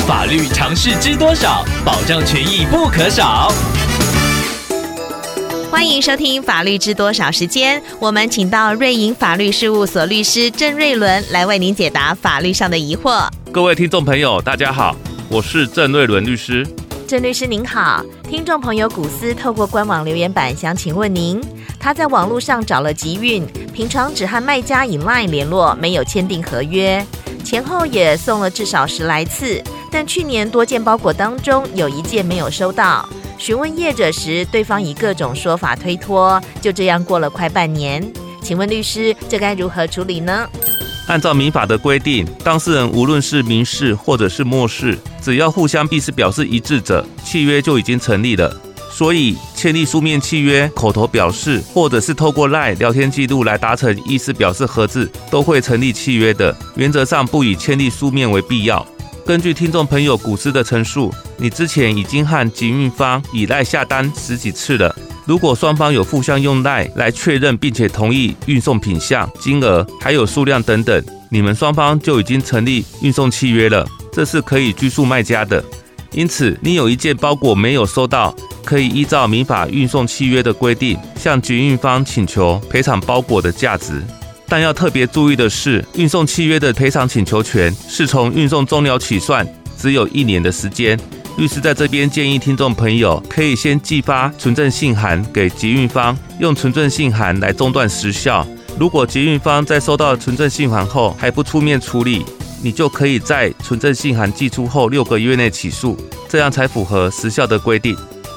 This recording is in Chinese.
法律常识知多少？保障权益不可少。欢迎收听《法律知多少》时间，我们请到瑞银法律事务所律师郑瑞伦来为您解答法律上的疑惑。各位听众朋友，大家好，我是郑瑞伦律师。郑律师您好，听众朋友古斯透过官网留言板想请问您，他在网络上找了集运，平常只和卖家以 LINE 联络，没有签订合约。前后也送了至少十来次，但去年多件包裹当中有一件没有收到。询问业者时，对方以各种说法推脱，就这样过了快半年。请问律师，这该如何处理呢？按照民法的规定，当事人无论是民事或者是漠视，只要互相意思表示一致者，契约就已经成立了。所以，签立书面契约、口头表示，或者是透过 lie 聊天记录来达成意思表示合致，都会成立契约的。原则上不以签立书面为必要。根据听众朋友古诗的陈述，你之前已经和集运方以 lie 下单十几次了。如果双方有互相用 lie 来确认，并且同意运送品项、金额还有数量等等，你们双方就已经成立运送契约了，这是可以拘束卖家的。因此，你有一件包裹没有收到，可以依照民法运送契约的规定，向集运方请求赔偿包裹的价值。但要特别注意的是，运送契约的赔偿请求权是从运送终了起算，只有一年的时间。律师在这边建议听众朋友，可以先寄发存证信函给集运方，用存证信函来中断时效。如果集运方在收到存证信函后还不出面处理，你就可以在存证信函寄出后六个月内起诉，这样才符合时效的规定。